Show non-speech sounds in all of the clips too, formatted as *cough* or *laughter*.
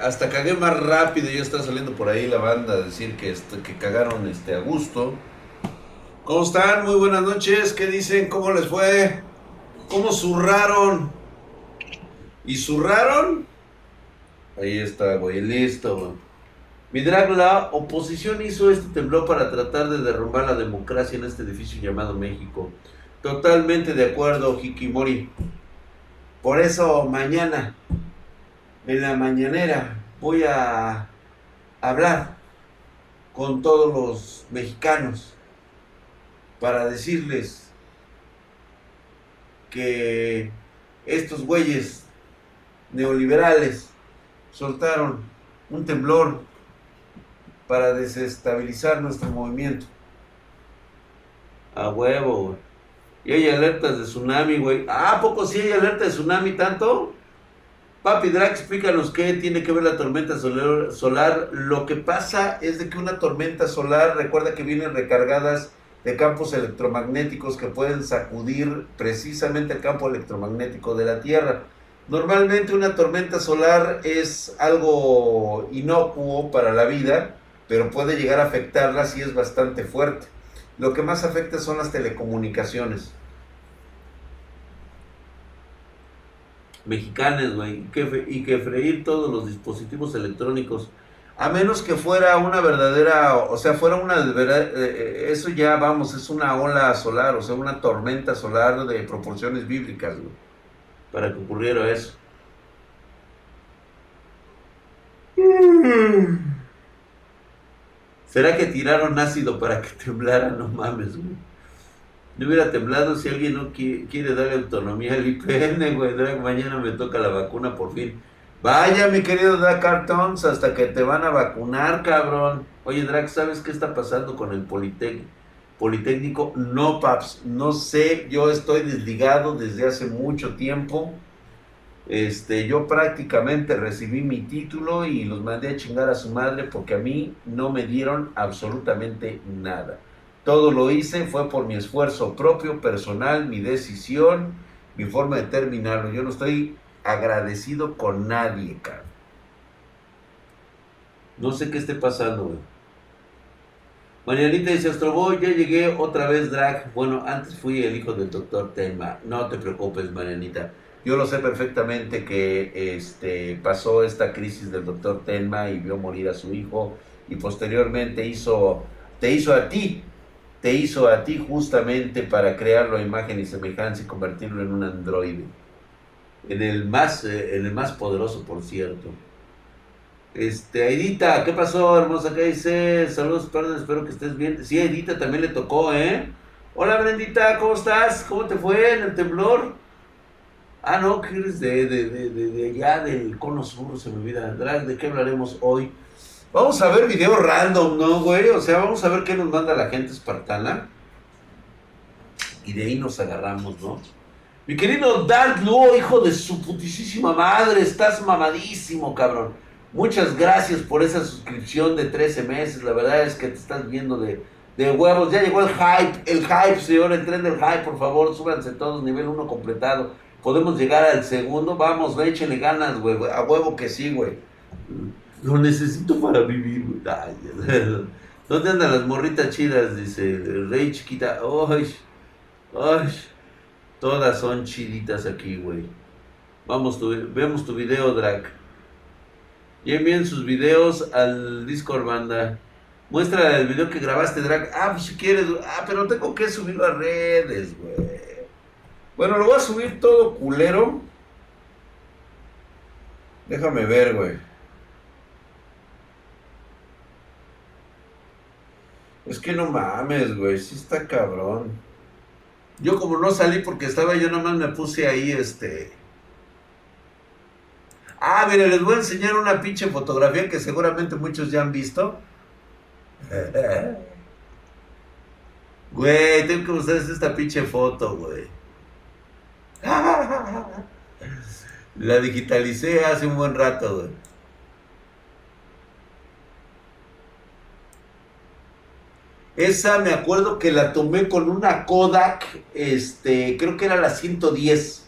Hasta cagué más rápido, ya está saliendo por ahí la banda a decir que, que cagaron este, a gusto. ¿Cómo están? Muy buenas noches. ¿Qué dicen? ¿Cómo les fue? ¿Cómo zurraron? ¿Y zurraron? Ahí está, güey, listo. güey. Mi drag, la oposición hizo este temblor para tratar de derrumbar la democracia en este edificio llamado México. Totalmente de acuerdo, Hikimori. Por eso mañana, en la mañanera, voy a hablar con todos los mexicanos para decirles que estos güeyes neoliberales soltaron un temblor para desestabilizar nuestro movimiento. A huevo, güey. Y hay alertas de tsunami, güey. Ah, ¿a poco sí hay alerta de tsunami tanto? Papi Drag, explícanos qué tiene que ver la tormenta solar. Lo que pasa es de que una tormenta solar, recuerda que vienen recargadas de campos electromagnéticos que pueden sacudir precisamente el campo electromagnético de la Tierra. Normalmente una tormenta solar es algo inocuo para la vida, pero puede llegar a afectarla si es bastante fuerte. Lo que más afecta son las telecomunicaciones. Mexicanas, güey, y que, y que freír todos los dispositivos electrónicos a menos que fuera una verdadera, o sea, fuera una, eh, eso ya, vamos, es una ola solar, o sea, una tormenta solar de proporciones bíblicas, güey, para que ocurriera eso. ¿Será que tiraron ácido para que temblara? No mames, güey. No hubiera temblado si alguien no quiere, darle autonomía al IPN, güey. Mañana me toca la vacuna por fin. Vaya, mi querido Drag Cartons, hasta que te van a vacunar, cabrón. Oye, Drag, ¿sabes qué está pasando con el Politécnico? No, paps, no sé. Yo estoy desligado desde hace mucho tiempo. Este, yo prácticamente recibí mi título y los mandé a chingar a su madre porque a mí no me dieron absolutamente nada. Todo lo hice fue por mi esfuerzo propio, personal, mi decisión, mi forma de terminarlo. Yo no estoy agradecido con nadie, cabrón. No sé qué esté pasando, güey. Marianita dice, Astroboy, ya llegué otra vez drag. Bueno, antes fui el hijo del doctor Tema. No te preocupes, Marianita. Yo lo sé perfectamente que este, pasó esta crisis del doctor Tenma y vio morir a su hijo y posteriormente hizo, te hizo a ti, te hizo a ti justamente para crearlo a imagen y semejanza y convertirlo en un androide. En el más, eh, en el más poderoso, por cierto. Este, Edita, ¿qué pasó, hermosa? ¿Qué dice? Saludos, perdón, espero que estés bien. Sí, Edita también le tocó, ¿eh? Hola, Brendita, ¿cómo estás? ¿Cómo te fue en el temblor? Ah, no, que eres de, de, de, de, allá del cono sur, se me olvida. ¿de qué hablaremos hoy? Vamos a ver video random, ¿no, güey? O sea, vamos a ver qué nos manda la gente espartana. Y de ahí nos agarramos, ¿no? Mi querido Dark Luo, hijo de su putísima madre, estás mamadísimo, cabrón. Muchas gracias por esa suscripción de 13 meses. La verdad es que te estás viendo de, de huevos. Ya llegó el hype, el hype, señor, el tren del hype, por favor, súbanse todos, nivel 1 completado. Podemos llegar al segundo, vamos, échenle ganas, güey, a huevo que sí, güey. Lo necesito para vivir, güey. *laughs* ¿Dónde andan las morritas chidas? Dice, rey chiquita. Ay, ay, todas son chiditas aquí, güey. Vamos, tu, vemos tu video, Drac. Y envíen sus videos al Discord, banda. Muestra el video que grabaste, Drac. Ah, pues si quieres. Ah, pero tengo que subirlo a redes, güey. Bueno, lo voy a subir todo culero. Déjame ver, güey. Es que no mames, güey. Sí está cabrón. Yo como no salí porque estaba yo nomás me puse ahí este... Ah, mire, les voy a enseñar una pinche fotografía que seguramente muchos ya han visto. *laughs* Güey, tengo que ustedes esta pinche foto, güey. *laughs* La digitalicé hace un buen rato, güey. Esa me acuerdo que la tomé con una Kodak, este, creo que era la 110.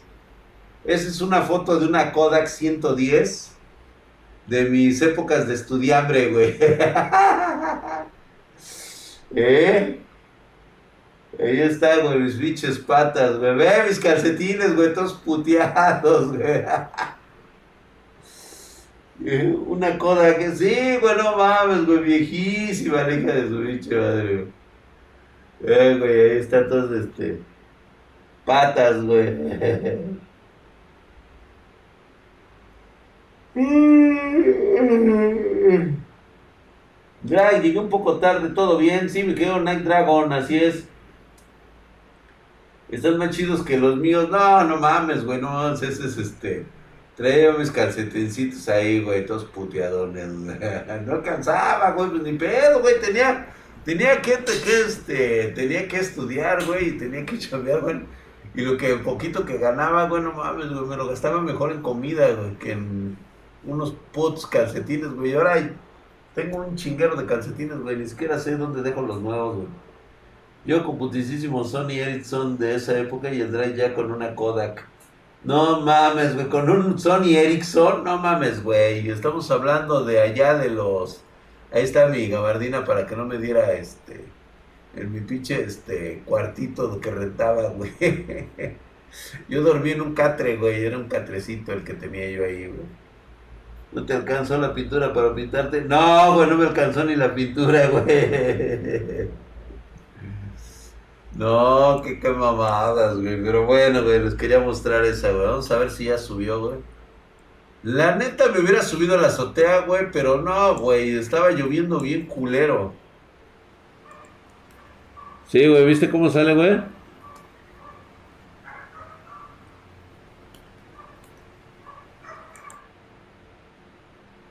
Esa es una foto de una Kodak 110. de mis épocas de estudiambre, güey. *laughs* ¿Eh? Ahí está, güey, mis biches patas, güey. Ve mis calcetines, güey, todos puteados, güey. *laughs* Una coda que sí, güey, no mames, güey, viejísima la hija de su biche madre. Eh, güey, ahí está todos, este, patas, güey. *laughs* Ya, llegué un poco tarde, todo bien. Sí, me quedo Night Dragon, así es. Están más chidos que los míos. No, no mames, güey, no, ese es este. Traigo mis calcetincitos ahí, güey, todos puteadones. *laughs* no alcanzaba, güey, pues ni pedo, güey, tenía, tenía que, que, este, tenía que estudiar, güey, y tenía que *laughs* chambear, güey. Y lo que poquito que ganaba, güey, no mames, güey, me lo gastaba mejor en comida, güey, que en unos putos calcetines, güey. Y ahora tengo un chinguero de calcetines, güey, ni siquiera sé dónde dejo los nuevos, güey. Yo con putisísimo Sony Ericsson de esa época y el Drive ya con una Kodak. No mames, güey, con un Sony Ericsson, no mames, güey. Estamos hablando de allá de los... Ahí está mi gabardina para que no me diera este... En mi pinche este cuartito que rentaba, güey. *laughs* Yo dormí en un catre, güey. Era un catrecito el que tenía yo ahí, güey. ¿No te alcanzó la pintura para pintarte? No, güey, no me alcanzó ni la pintura, güey. *laughs* No, qué, qué mamadas, güey. Pero bueno, güey, les quería mostrar esa, güey. Vamos a ver si ya subió, güey. La neta me hubiera subido a la azotea, güey, pero no, güey. Estaba lloviendo bien culero. Sí, güey, ¿viste cómo sale, güey?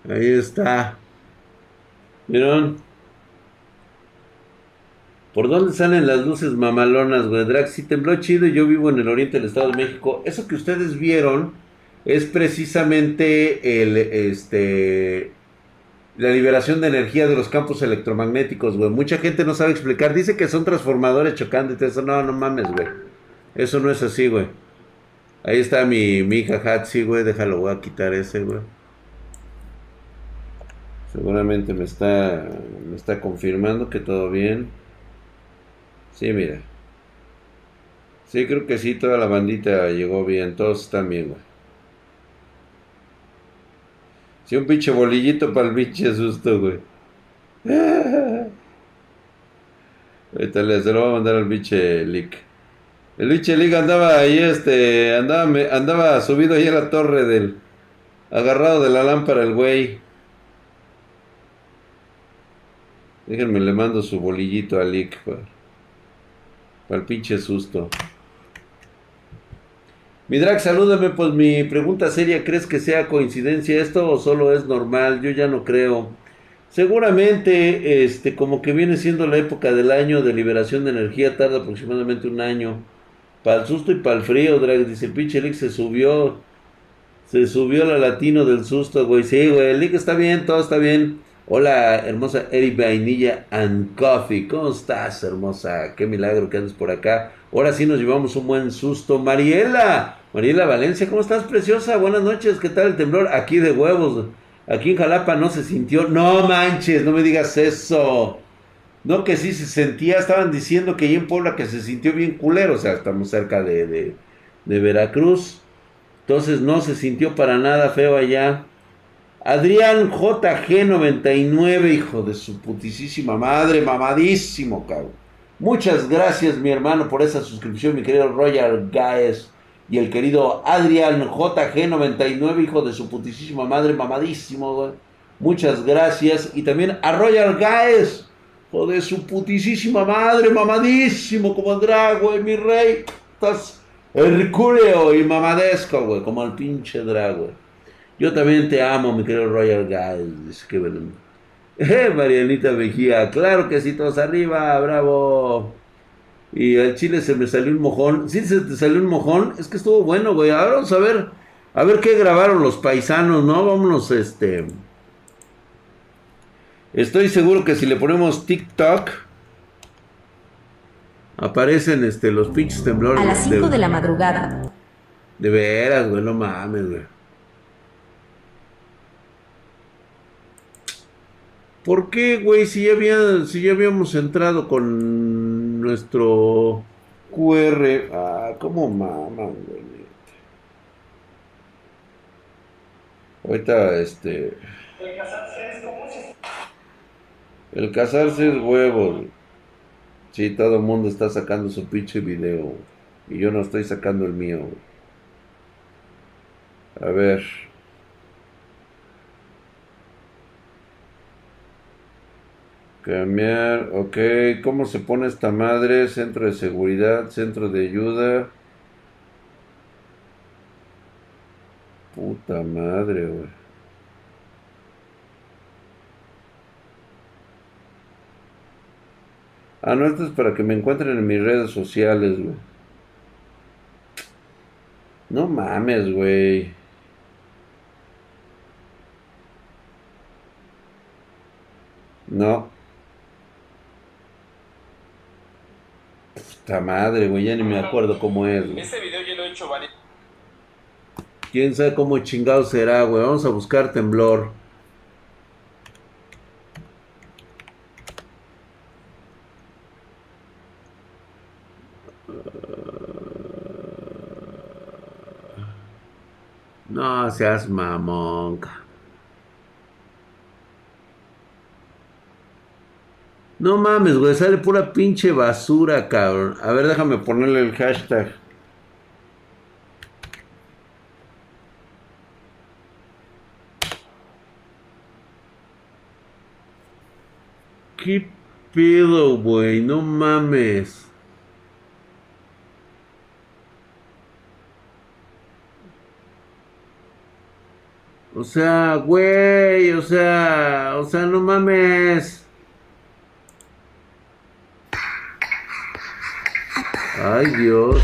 Ahí está. ¿Vieron? ¿Por dónde salen las luces mamalonas, güey? Drax, tembló chido yo vivo en el oriente del Estado de México. Eso que ustedes vieron es precisamente el, este, la liberación de energía de los campos electromagnéticos, güey. Mucha gente no sabe explicar. Dice que son transformadores chocando y eso. No, no mames, güey. Eso no es así, güey. Ahí está mi, mi hija Hatsi, güey. Déjalo, voy a quitar ese, güey. Seguramente me está, me está confirmando que todo bien. Sí, mira. Sí, creo que sí, toda la bandita llegó bien, todos están bien, güey. Sí, un pinche bolillito para el pinche susto, güey. *laughs* Ahorita le se lo voy a mandar al pinche Lick. El pinche Lick andaba ahí, este, andaba, andaba subido ahí a la torre del, agarrado de la lámpara el güey. Déjenme, le mando su bolillito a Lick, güey. Para el pinche susto. Mi drag, salúdame, pues mi pregunta seria, ¿crees que sea coincidencia esto o solo es normal? Yo ya no creo. Seguramente, este, como que viene siendo la época del año de liberación de energía, tarda aproximadamente un año. Para el susto y para el frío, drag, dice, el pinche Lick se subió, se subió la latino del susto, güey. Sí, güey, el Lick está bien, todo está bien. Hola, hermosa Eri Vainilla and Coffee. ¿Cómo estás, hermosa? Qué milagro que andes por acá. Ahora sí nos llevamos un buen susto. Mariela, Mariela Valencia, ¿cómo estás, preciosa? Buenas noches. ¿Qué tal el temblor? Aquí de huevos. Aquí en Jalapa no se sintió. No manches, no me digas eso. No, que sí se sentía. Estaban diciendo que ahí en Puebla que se sintió bien culero. O sea, estamos cerca de, de, de Veracruz. Entonces no se sintió para nada feo allá. Adrián JG99, hijo de su putisísima madre, mamadísimo, cabrón. Muchas gracias, mi hermano, por esa suscripción, mi querido Royal Gaes. Y el querido Adrián JG99, hijo de su putisísima madre, mamadísimo, güey. Muchas gracias. Y también a Royal Gaes, hijo de su putisísima madre, mamadísimo, como el drago, mi rey. Estás hercúleo y mamadesco, güey, como el pinche drago, yo también te amo, mi querido Royal Guys. Qué bueno. Eh, Marianita Mejía, claro que sí, todos arriba, bravo. Y al chile se me salió un mojón. Sí, se te salió un mojón. Es que estuvo bueno, güey. Ahora vamos a ver. A ver qué grabaron los paisanos, ¿no? Vámonos, este. Estoy seguro que si le ponemos TikTok. Aparecen este, los pinches temblores. A las 5 de, de la madrugada. De veras, güey, no mames, güey. ¿Por qué, güey? Si ya, si ya habíamos entrado con nuestro QR. Ah, ¿cómo maman, güey? Ahorita, este... El casarse es como... El casarse es huevo. Sí, todo el mundo está sacando su pinche video. Y yo no estoy sacando el mío. A ver. Cambiar, ok. ¿Cómo se pone esta madre? Centro de seguridad, centro de ayuda. Puta madre, güey. Ah, no, esto es para que me encuentren en mis redes sociales, güey. No mames, güey. No. Puta madre, güey, ya ni me acuerdo cómo es. Güey. Este video yo lo he hecho varias. Quién sabe cómo chingado será, güey. Vamos a buscar temblor. No seas mamón. No mames, güey, sale pura pinche basura, cabrón. A ver, déjame ponerle el hashtag. ¿Qué pedo, güey? No mames. O sea, güey, o sea, o sea, no mames. Ay, Dios.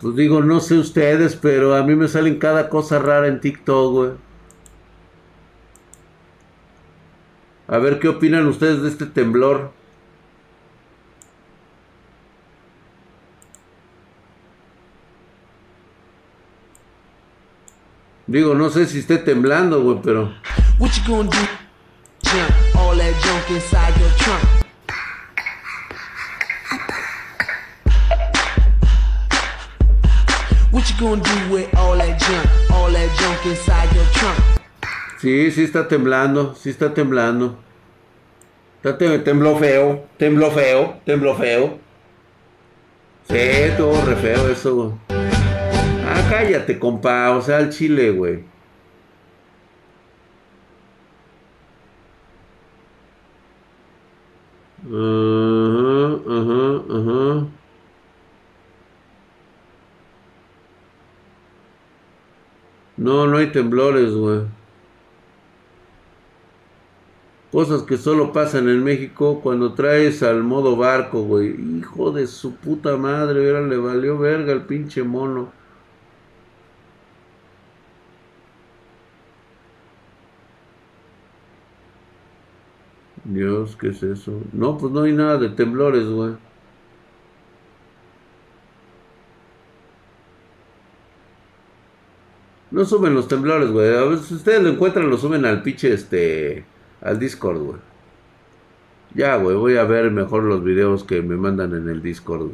Pues digo, no sé ustedes, pero a mí me salen cada cosa rara en TikTok, güey. A ver qué opinan ustedes de este temblor. Digo, no sé si esté temblando, güey, pero. What you gonna do? Sí, sí está temblando, sí está temblando. Está tem tembló feo, tembló feo, tembló feo. Sí, todo re feo eso. Ah, cállate, compa. O sea, al chile, güey. Ajá, ajá, ajá. No, no hay temblores, güey. Cosas que solo pasan en México cuando traes al modo barco, güey. Hijo de su puta madre, ahora le valió verga al pinche mono. Dios, ¿qué es eso? No, pues no hay nada de temblores, güey. No suben los temblores, güey. A si ustedes lo encuentran, lo suben al pinche, este, al Discord, güey. Ya, güey, voy a ver mejor los videos que me mandan en el Discord.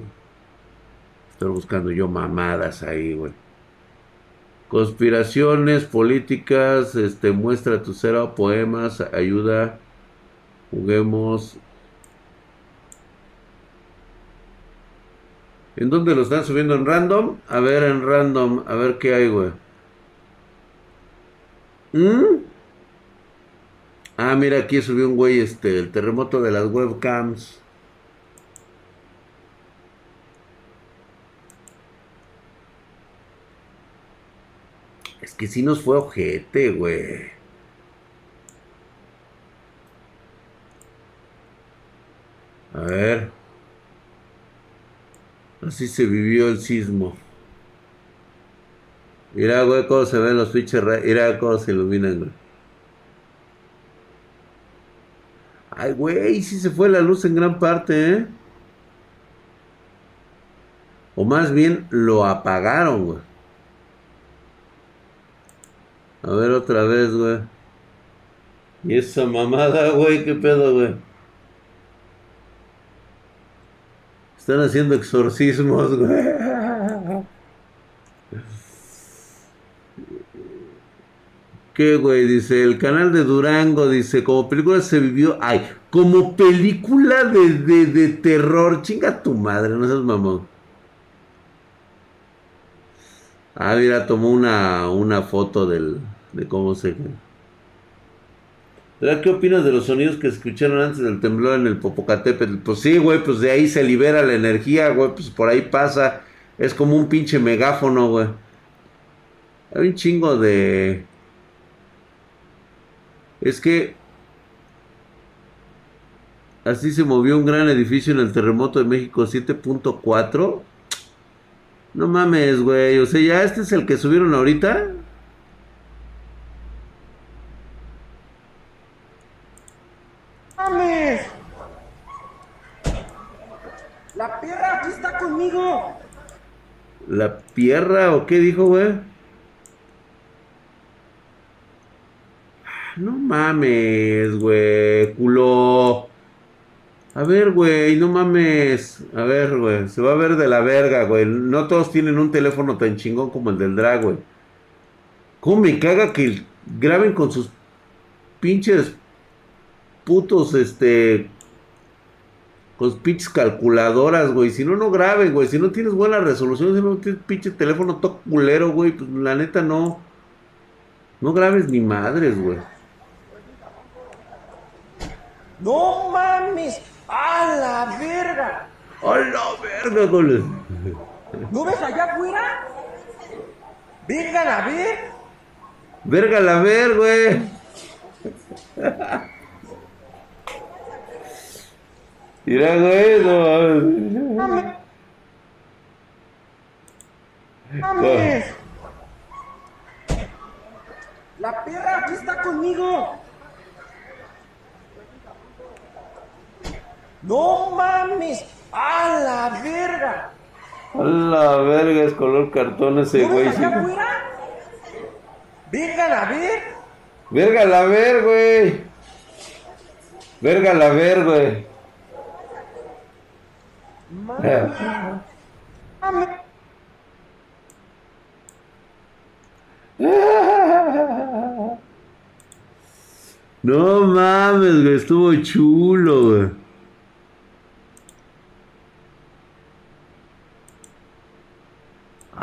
Estoy buscando yo mamadas ahí, güey. Conspiraciones políticas, este, muestra tu cero, poemas, ayuda Juguemos. ¿En dónde lo están subiendo? ¿En random? A ver, en random. A ver qué hay, güey. ¿Mm? Ah, mira, aquí subió un güey, este, el terremoto de las webcams. Es que sí nos fue ojete, güey. A ver. Así se vivió el sismo. Mira, güey, cómo se ven los pinches Mira cómo se iluminan, güey. Ay, güey, sí se fue la luz en gran parte, ¿eh? O más bien lo apagaron, güey. A ver otra vez, güey. Y esa mamada, güey, qué pedo, güey. Están haciendo exorcismos, güey. *laughs* ¿Qué, güey? Dice, el canal de Durango, dice, como película se vivió... Ay, como película de, de, de terror. Chinga tu madre, no seas mamón. Ah, mira, tomó una, una foto del, de cómo se... ¿Qué opinas de los sonidos que escucharon antes del temblor en el Popocatépetl? Pues sí, güey, pues de ahí se libera la energía, güey, pues por ahí pasa. Es como un pinche megáfono, güey. Hay un chingo de... Es que... Así se movió un gran edificio en el terremoto de México 7.4. No mames, güey. O sea, ya este es el que subieron ahorita. ¡Mames! La pierra aquí está conmigo. ¿La pierra o qué dijo, güey? No mames, güey, culo. A ver, güey, no mames. A ver, güey, se va a ver de la verga, güey. No todos tienen un teléfono tan chingón como el del drag, güey. ¿Cómo me caga que graben con sus pinches putos, este... Con sus pinches calculadoras, güey. Si no, no graben, güey. Si no tienes buena resolución, si no tienes pinche teléfono todo culero, güey. Pues la neta no. No grabes ni madres, güey. No mames. ¡A la verga! ¡A la verga, güey! ¿No ves allá afuera? ¡Vengan a ver! ¡Verga la ver, güey! Mira, güey, no ¡Mames! ¡Mames! La perra aquí está conmigo. No mames. ¡A la verga! A la verga, es color cartón ese ¿No güey. ves allá sí. afuera? Vengan a ver. Verga la ver, güey. Verga la ver, güey. *laughs* No mames, güey, estuvo chulo, güey.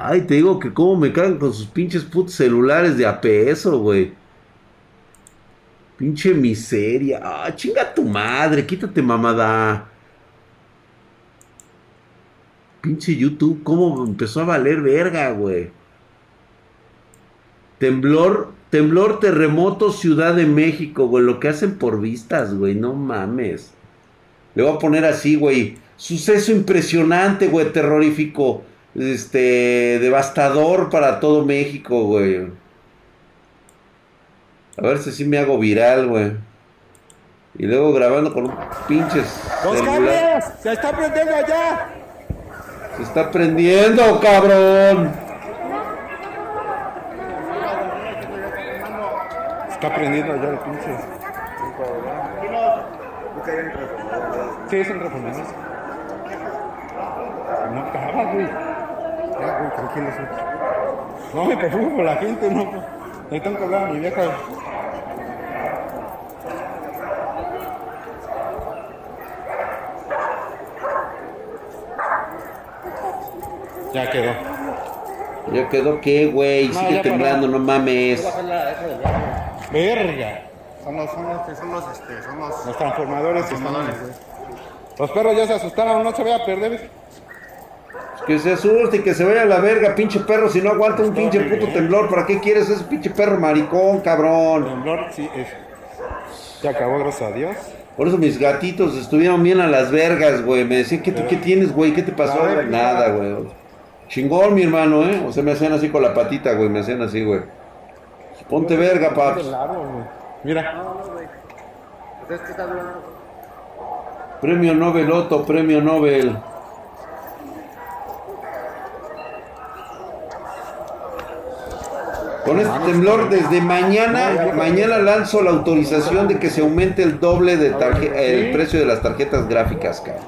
Ay, te digo que cómo me cagan con sus pinches putos celulares de a peso, güey. Pinche miseria. Ah, chinga tu madre, quítate mamada. Pinche YouTube, cómo empezó a valer verga, güey. Temblor, temblor, terremoto, Ciudad de México, güey. Lo que hacen por vistas, güey. No mames. Le voy a poner así, güey. Suceso impresionante, güey. Terrorífico. Este, devastador para todo México, güey. A ver si sí me hago viral, güey. Y luego grabando con un pinches. ¡Los cables! ¡Se está prendiendo allá! Se está prendiendo, cabrón. Está prendiendo ya el pinche. Sí, es un reformador. No acaba, güey. Ya, güey, tranquilo. sí. No me preocupo por la gente, no. Le tengo que hablar a mi vieja. Ya quedó. Ya quedó que, güey. No, Sigue temblando, no mames. Verga. Son los, son los, son los, este, son los... Los transformadores están. Transformadores. Los perros ya se asustaron, no se vaya a perder. Que se asuste y que se vaya a la verga, pinche perro. Si no aguanta un pinche puto temblor, ¿para qué quieres ese pinche perro maricón, cabrón? Temblor, sí, es. Ya acabó, gracias a Dios. Por eso mis gatitos estuvieron bien a las vergas, güey. Me decían, ¿qué, ¿qué tienes, güey? ¿Qué te pasó? Ver, Nada, güey. Chingón, mi hermano, ¿eh? O sea, me hacían así con la patita, güey. Me hacían así, güey. Ponte verga, paps. Mira, Entonces, ¿qué está durando? Premio Nobel, Otto, premio Nobel. Con este temblor, desde mañana, mañana lanzo la autorización de que se aumente el doble de el precio de las tarjetas gráficas, cabrón.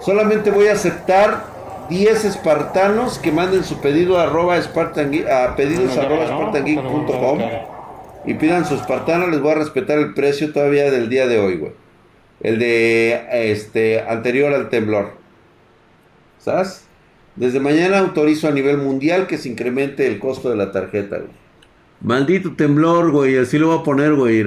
Solamente voy a aceptar 10 espartanos que manden su pedido a, arroba Spartan a pedidos arroba spartangeek.com y pidan su espartano. Les voy a respetar el precio todavía del día de hoy, güey. El de este anterior al temblor. ¿Sabes? Desde mañana autorizo a nivel mundial que se incremente el costo de la tarjeta, güey. Maldito temblor, güey. Así lo voy a poner, güey.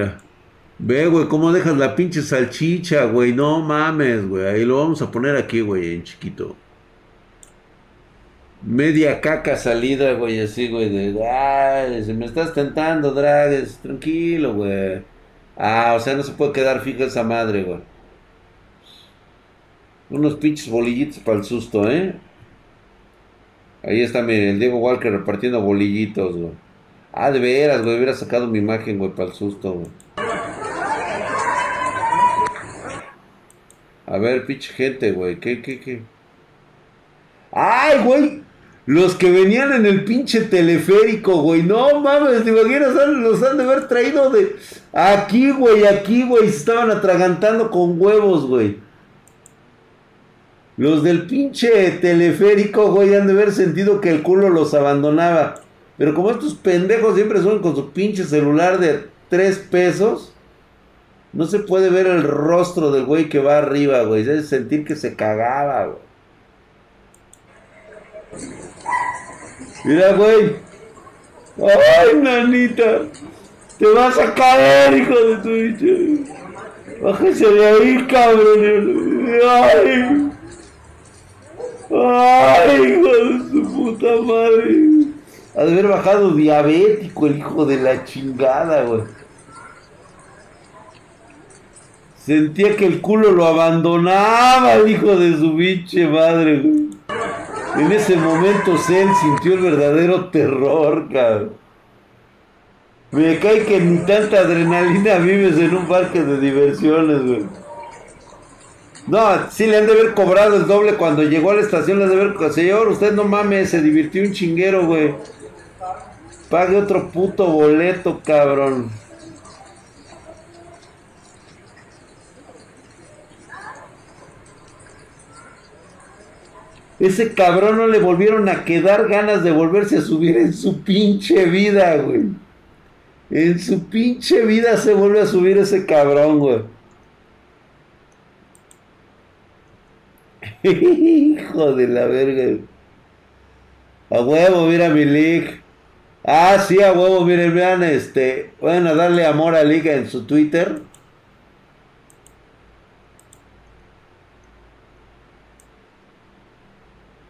Ve, güey, cómo dejas la pinche salchicha, güey. No mames, güey. Ahí lo vamos a poner aquí, güey, en chiquito. Media caca salida, güey, así, güey. De, ay, se me estás tentando, Drags. Tranquilo, güey. Ah, o sea, no se puede quedar fija esa madre, güey. Unos pinches bolillitos para el susto, ¿eh? Ahí está, el Diego Walker repartiendo bolillitos, güey. Ah, de veras, güey, hubiera sacado mi imagen, güey, para el susto, güey. A ver, pinche gente, güey, ¿qué, qué, qué? ¡Ay, güey! Los que venían en el pinche teleférico, güey. No mames, ¿te imaginas? Los han de haber traído de aquí, güey, aquí, güey. Se estaban atragantando con huevos, güey. Los del pinche teleférico, güey, han de haber sentido que el culo los abandonaba. Pero como estos pendejos siempre son con su pinche celular de 3 pesos, no se puede ver el rostro del güey que va arriba, güey. Se debe sentir que se cagaba, güey. Mira, güey. Ay, nanita. Te vas a caer, hijo de tu bicho. Bájese de ahí, cabrón. Ay. Ay, hijo de su puta madre. Ha de haber bajado diabético el hijo de la chingada, güey. Sentía que el culo lo abandonaba el hijo de su pinche madre, güey. En ese momento Zen sintió el verdadero terror, cabrón. Me cae que ni tanta adrenalina vives en un parque de diversiones, güey. No, sí le han de haber cobrado el doble cuando llegó a la estación, le han de haber... Señor, usted no mames, se divirtió un chinguero, güey. Pague otro puto boleto, cabrón. Ese cabrón no le volvieron a quedar ganas de volverse a subir en su pinche vida, güey. En su pinche vida se vuelve a subir ese cabrón, güey. Hijo de la verga. A huevo, mira mi. Ah, sí, a huevo, miren, vean, este. Bueno, darle amor a Liga en su Twitter.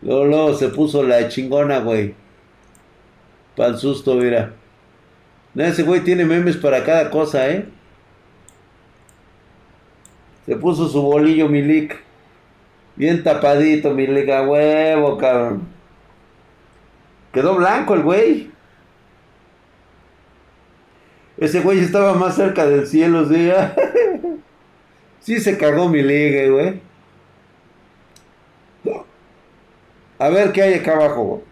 Luego, luego se puso la chingona, güey. Para el susto, mira. Ese güey tiene memes para cada cosa, ¿eh? Se puso su bolillo Milik. Bien tapadito, Milik, a huevo, cabrón. Quedó blanco el güey. Ese güey estaba más cerca del cielo, sí. *laughs* sí se cagó mi liga, güey. A ver qué hay acá abajo, güey.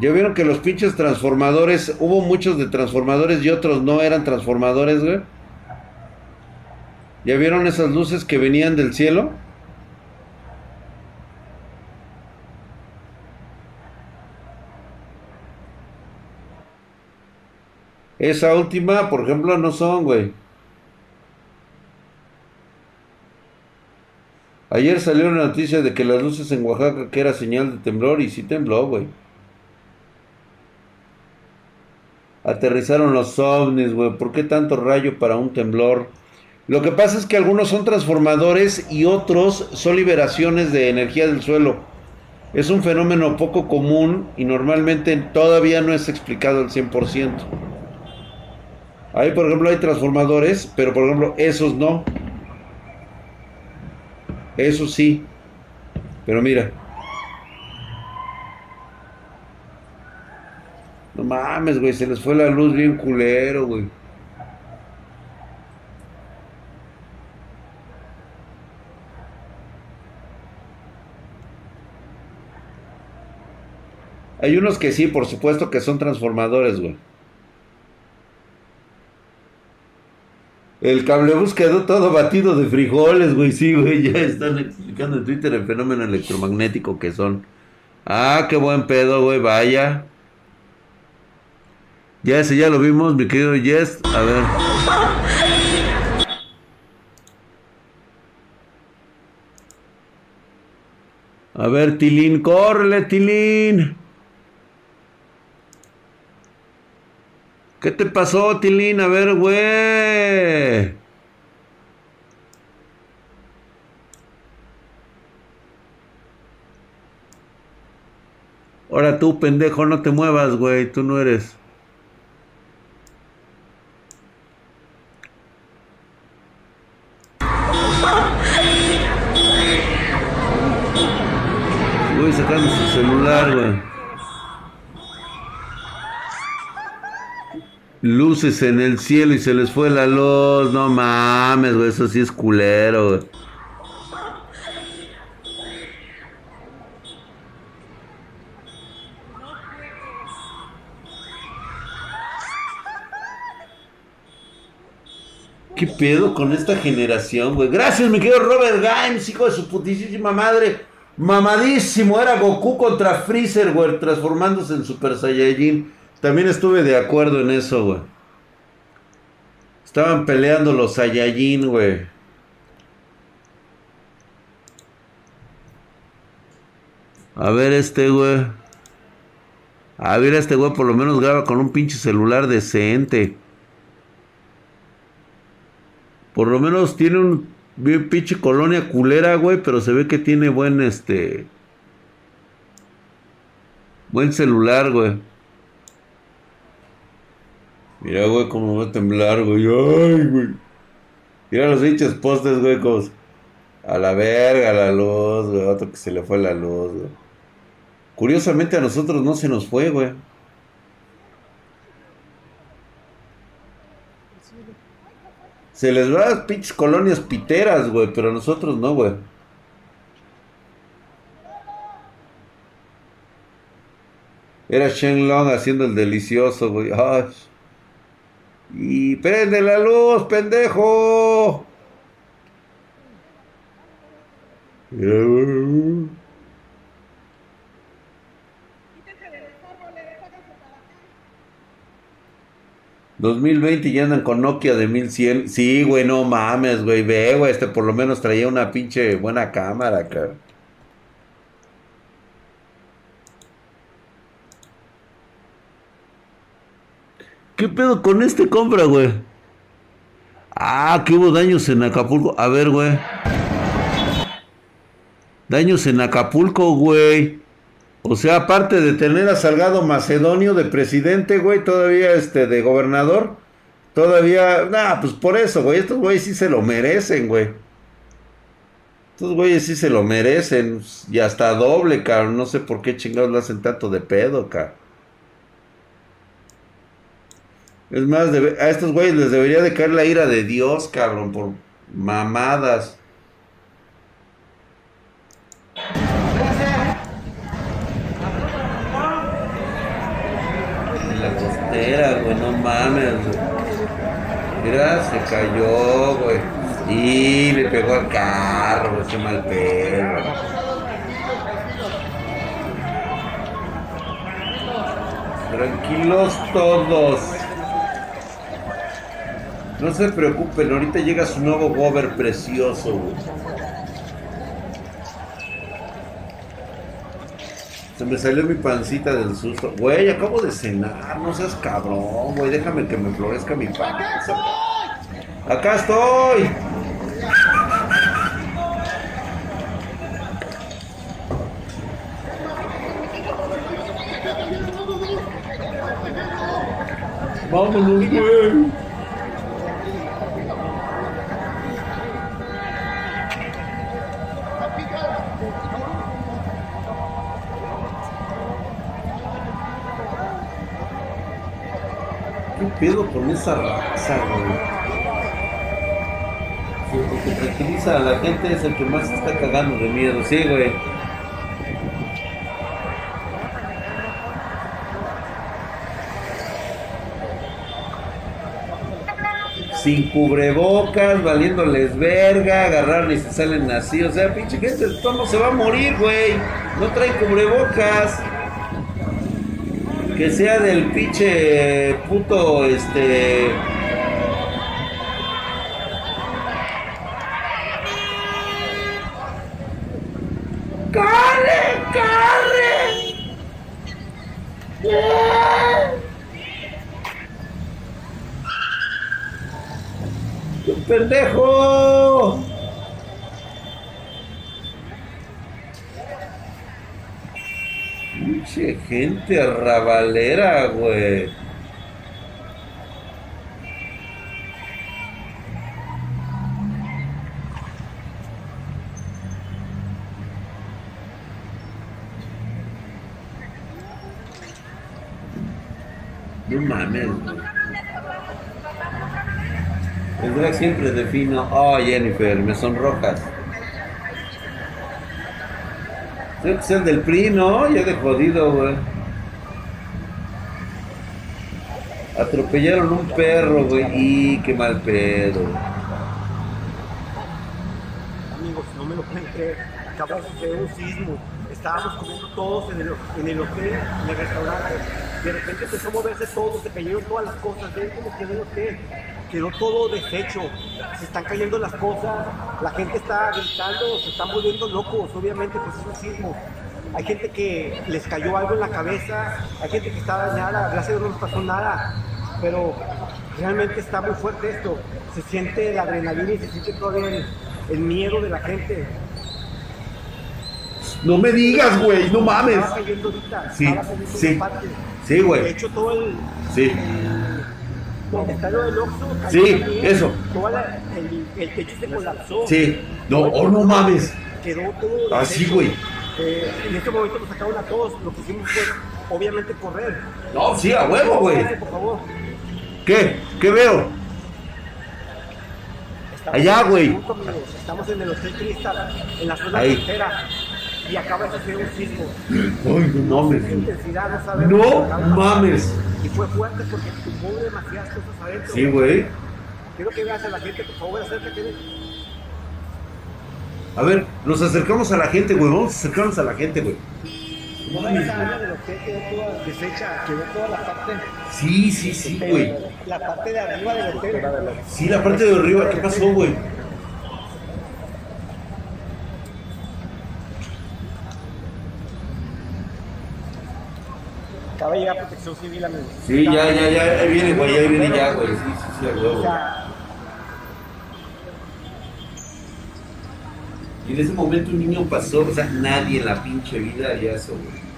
Ya vieron que los pinches transformadores, hubo muchos de transformadores y otros no eran transformadores, güey. ¿Ya vieron esas luces que venían del cielo? Esa última, por ejemplo, no son, güey. Ayer salió una noticia de que las luces en Oaxaca que era señal de temblor y sí tembló, güey. Aterrizaron los ovnis, güey. ¿Por qué tanto rayo para un temblor? Lo que pasa es que algunos son transformadores y otros son liberaciones de energía del suelo. Es un fenómeno poco común y normalmente todavía no es explicado al 100%. Ahí, por ejemplo, hay transformadores, pero por ejemplo, esos no. Esos sí. Pero mira. Mames, güey, se les fue la luz bien culero, güey. Hay unos que sí, por supuesto que son transformadores, güey. El cablebus quedó todo batido de frijoles, güey. Sí, güey, ya están explicando en Twitter el fenómeno electromagnético que son. Ah, qué buen pedo, güey, vaya. Ya ese ya lo vimos, mi querido Jess. A ver. A ver, Tilín, córrele, Tilín. ¿Qué te pasó, Tilín? A ver, güey. Ahora tú, pendejo, no te muevas, güey. Tú no eres. Celular, güey. Luces en el cielo y se les fue la luz. No mames, güey. Eso sí es culero, güey. ¿Qué pedo con esta generación, güey? Gracias, mi querido Robert Games, hijo de su putísima madre. Mamadísimo, era Goku contra Freezer, güey, transformándose en Super Saiyajin. También estuve de acuerdo en eso, güey. Estaban peleando los Saiyajin, güey. A ver este, güey. A ver este, güey, por lo menos graba con un pinche celular decente. Por lo menos tiene un bien pinche colonia culera, güey, pero se ve que tiene buen, este... Buen celular, güey. Mira, güey, cómo va a temblar, güey. Ay, güey. Mira los pinches postes, güey. A la verga la luz, güey. Otro que se le fue la luz, güey. Curiosamente a nosotros no se nos fue, güey. Se les va a las pinches colonias piteras, güey, pero nosotros no, güey. Era Shenlong haciendo el delicioso, güey. Y prende la luz, pendejo. 2020 y andan con Nokia de 1100. Sí, güey, no mames, güey. Ve, güey, este por lo menos traía una pinche buena cámara, cara. ¿Qué pedo con este compra, güey? Ah, que hubo daños en Acapulco. A ver, güey. Daños en Acapulco, güey. O sea, aparte de tener a Salgado Macedonio de presidente, güey, todavía este de gobernador, todavía, nah, pues por eso, güey, estos güeyes sí se lo merecen, güey. Estos güeyes sí se lo merecen, y hasta doble, cabrón, no sé por qué chingados lo hacen tanto de pedo, cabrón. Es más, a estos güeyes les debería de caer la ira de Dios, cabrón, por mamadas. Güey, no mames. Mira, se cayó, güey. Y le pegó al carro, güey, mal pedo. Tranquilos todos. No se preocupen, ahorita llega su nuevo gober precioso. Se me salió mi pancita del susto. Güey, acabo de cenar, no seas cabrón, güey. Déjame que me florezca mi panza. Acá estoy. Vámonos, güey. Pedo con esa raza, güey? El que tranquiliza a la gente es el que más se está cagando de miedo, sí, güey. Sin cubrebocas, valiéndoles verga, agarraron y se salen así. O sea, pinche gente, ¿cómo se va a morir, güey? No traen cubrebocas. Que sea del pinche puto, este... ¡Corre, corre! ¡Pendejo! Pinche gente arrabalera, güey. No mames, güey. El drag siempre defino, oh Jennifer, me sonrojas. Debe ser del PRI, ¿no? Ya de jodido, güey. Atropellaron un perro, güey. Y qué mal pedo. Amigos, no me lo pueden creer. Acaba de un sismo. Estábamos comiendo todos en el, en el hotel, en el restaurante. De repente empezó a moverse todo, se cayeron todas las cosas. Ven cómo quedó el hotel. Quedó todo deshecho. Se están cayendo las cosas. La gente está gritando, se están volviendo locos. Obviamente, pues es un sismo. Hay gente que les cayó algo en la cabeza. Hay gente que está dañada. Gracias a Dios no les pasó nada. Pero realmente está muy fuerte esto. Se siente la adrenalina y se siente todavía el, el miedo de la gente. No me digas, güey, no mames. Estaba cayendo ahorita. Sí, estaba cayendo sí. parte. Sí, De güey. hecho, todo el. Sí. el- donde está lo del Oxxo, cayó Sí, también. eso. Toda la- el, el techo se colapsó. Sí. No, oh, no mames. Quedó todo. Así, deshecho. güey. Eh, en este momento nos sacaron a todos. Lo que hicimos fue, obviamente, correr. No, sí, a huevo, güey. Por favor. ¿Qué? ¿Qué veo? Estamos Allá, güey. Estamos en el Hotel Cristal, en la zona Ahí. costera. Y acaba de suceder un sismo. Ay, no mames. Intensidad, no sabemos. No mames. Y fue fuerte porque tumbó demasiadas cosas adentro. Sí, güey. Quiero que veas a la gente, por favor, acércate. A ver, nos acercamos a la gente, güey. Vamos a acercarnos a la gente, güey. Toda esa área del hotel quedó toda deshecha, quedó toda la parte, Sí, sí, sí, güey. la parte de arriba del hotel. Sí, la parte de arriba, ¿qué pasó, güey? Acaba de llegar protección civil, amigos. Sí, ya, ya, ya, ahí viene, güey, ahí viene ya, güey. Sí, sí, sí, a O huevo. sea, Y en ese momento un niño pasó, o sea, nadie en la pinche vida haría eso, güey.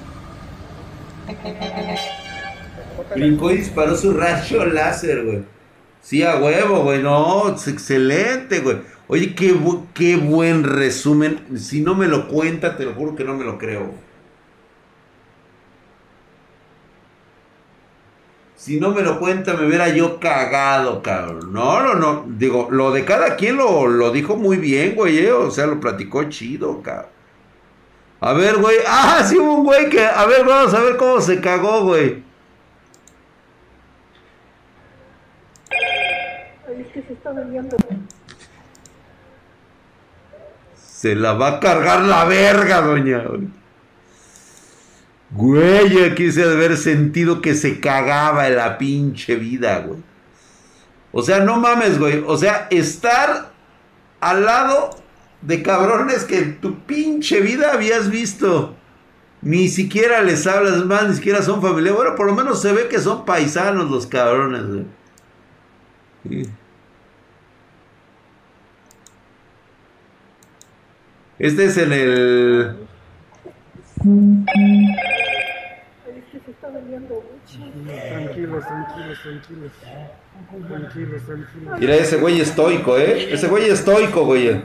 Brincó y disparó su rayo láser, güey. Sí, a huevo, güey. No, es excelente, güey. Oye, qué, bu- qué buen resumen. Si no me lo cuenta, te lo juro que no me lo creo. Si no me lo cuenta, me hubiera yo cagado, cabrón. No, no, no. Digo, lo de cada quien lo, lo dijo muy bien, güey. eh, O sea, lo platicó chido, cabrón. A ver, güey. *laughs* Ah, sí hubo un güey que... A ver, vamos a ver cómo se cagó, güey. Se la va a cargar la verga, doña. Güey, aquí se ha de haber sentido que se cagaba en la pinche vida, güey. O sea, no mames, güey. O sea, estar al lado de cabrones que en tu pinche vida habías visto. Ni siquiera les hablas más, ni siquiera son familiares. Bueno, por lo menos se ve que son paisanos los cabrones, güey. Este es en el... Tranquilos, tranquilos, tranquilos. Tranquilos, tranquilos. Mira, ese güey estoico, ¿eh? Ese güey estoico, güey.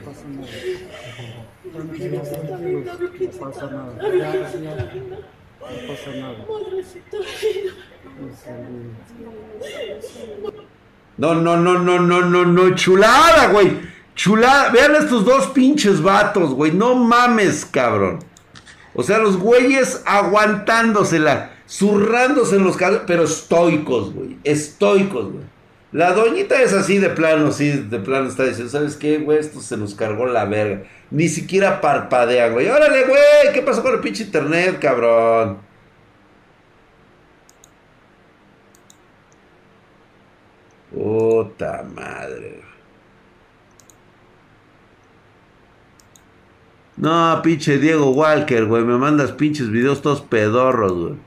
Tranquilos, tranquilos. No pasa nada. No pasa nada. No, no, no, no, no, no, no, chulada, güey. Chulada. Vean estos dos pinches vatos, güey. No mames, cabrón. O sea, los güeyes aguantándosela, zurrándose en los cabellos, pero estoicos, güey. Estoicos, güey. La doñita es así de plano, sí, de plano está diciendo, ¿sabes qué, güey? Esto se nos cargó la verga. Ni siquiera parpadea, güey. Órale, güey, ¿qué pasó con el pinche internet, cabrón? Puta madre. No, pinche Diego Walker, güey. Me mandas pinches videos todos pedorros, güey.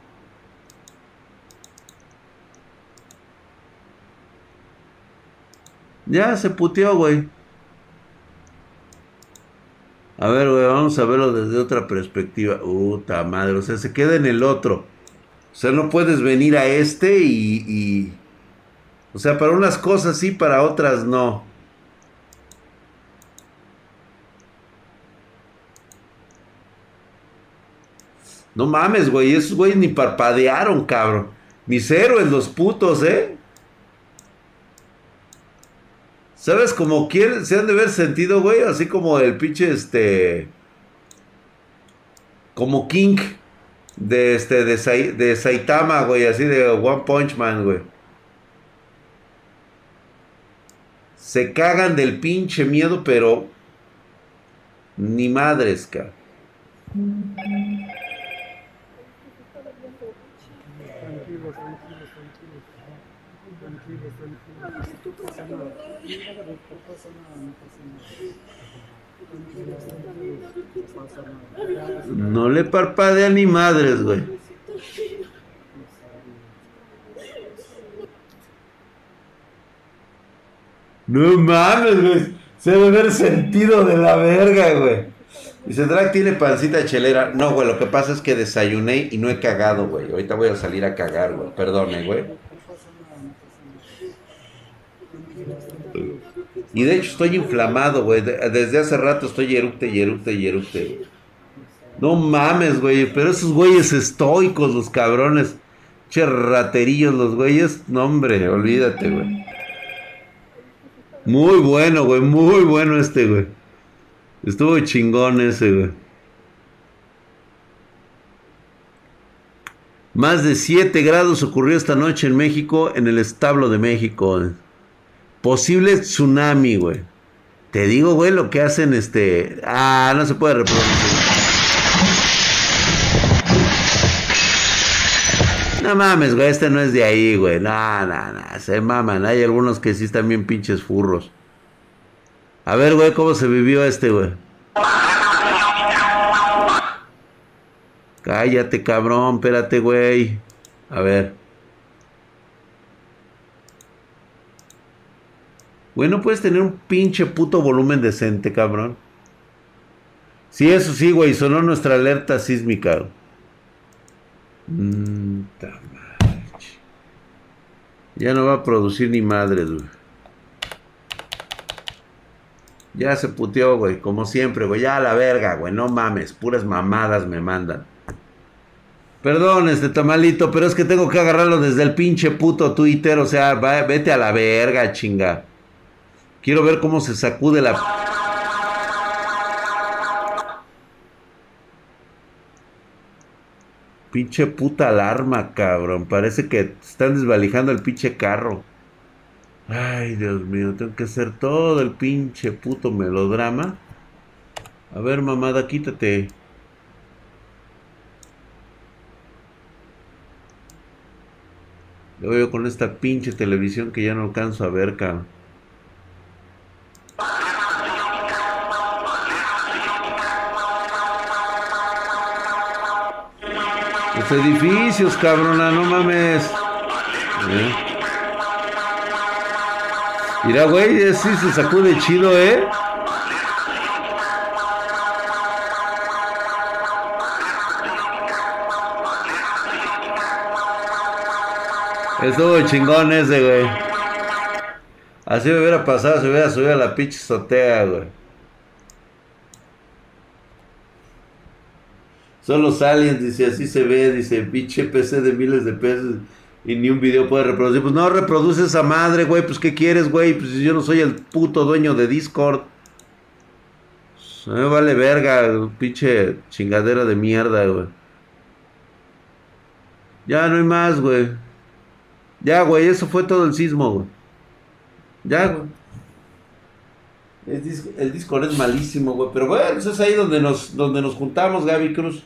Ya se puteó, güey. A ver, güey, vamos a verlo desde otra perspectiva. Puta madre, o sea, se queda en el otro. O sea, no puedes venir a este y. O sea, para unas cosas sí, para otras no. No mames, güey, esos güeyes ni parpadearon, cabrón. Mis héroes, los putos, ¿eh? ¿Sabes cómo quieren, se han de ver sentido, güey? Así como el pinche, este... Como King de, este, de, de Saitama, güey, así de One Punch Man, güey. Se cagan del pinche miedo, pero... Ni madres, cabrón. No le parpadea ni madres, güey. No mames, güey. Se debe ver sentido de la verga, güey. Dice, Drag tiene pancita chelera. No, güey, lo que pasa es que desayuné y no he cagado, güey. Ahorita voy a salir a cagar, güey. Perdone, güey. Y de hecho estoy inflamado, güey. Desde hace rato estoy eructe y eructe y eructe. No mames, güey. Pero esos güeyes estoicos, los cabrones. Che raterillos, los güeyes. No, hombre, olvídate, güey. Muy bueno, güey. Muy bueno este, güey. Estuvo chingón ese, güey. Más de 7 grados ocurrió esta noche en México, en el establo de México. Posible tsunami, güey. Te digo, güey, lo que hacen este. Ah, no se puede reproducir. No mames, güey, este no es de ahí, güey. No, no, no, se maman. Hay algunos que sí están bien pinches furros. A ver, güey, ¿cómo se vivió este, güey? Cállate, cabrón, espérate, güey. A ver. Güey, no puedes tener un pinche puto volumen decente, cabrón. Sí, eso sí, güey, sonó nuestra alerta sísmica. Mm, ya no va a producir ni madre, güey. Ya se puteó, güey, como siempre, güey. Ya a la verga, güey. No mames, puras mamadas me mandan. Perdón, este tamalito, pero es que tengo que agarrarlo desde el pinche puto Twitter. O sea, vete a la verga, chinga. Quiero ver cómo se sacude la... Pinche puta alarma, cabrón. Parece que están desvalijando el pinche carro. Ay, Dios mío, tengo que hacer todo el pinche puto melodrama. A ver, mamada, quítate. Le veo con esta pinche televisión que ya no alcanzo a ver, cabrón. Los edificios, cabrona, no mames. ¿Eh? Mira, güey, sí se sacude chido, ¿eh? Estuvo chingón ese, güey. Así me hubiera pasado, se hubiera subido a la pinche sotea, güey. Son los aliens, dice, así se ve, dice, pinche PC de miles de pesos. Y ni un video puede reproducir. Pues no reproduce esa madre, güey. Pues ¿qué quieres, güey? Pues yo no soy el puto dueño de Discord. Me vale verga, pinche chingadera de mierda, güey. Ya no hay más, güey. Ya, güey, eso fue todo el sismo, güey. Ya, güey. El Discord es malísimo, güey. Pero bueno, pues es ahí donde nos, donde nos juntamos, Gaby Cruz.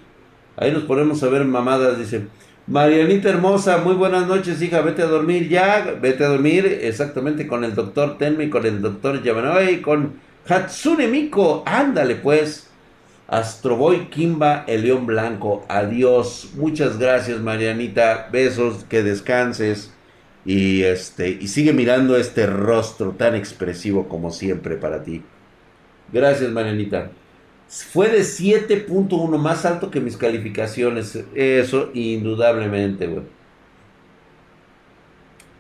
Ahí nos ponemos a ver mamadas, dice. Marianita hermosa, muy buenas noches, hija. Vete a dormir ya. Vete a dormir exactamente con el doctor Tenme, con el doctor Yamanoy, con Hatsune Miko. Ándale, pues. Astroboy Kimba, el león blanco. Adiós. Muchas gracias, Marianita. Besos, que descanses. Y este y sigue mirando este rostro tan expresivo como siempre para ti. Gracias, Marianita. Fue de 7.1 más alto que mis calificaciones. Eso indudablemente, güey.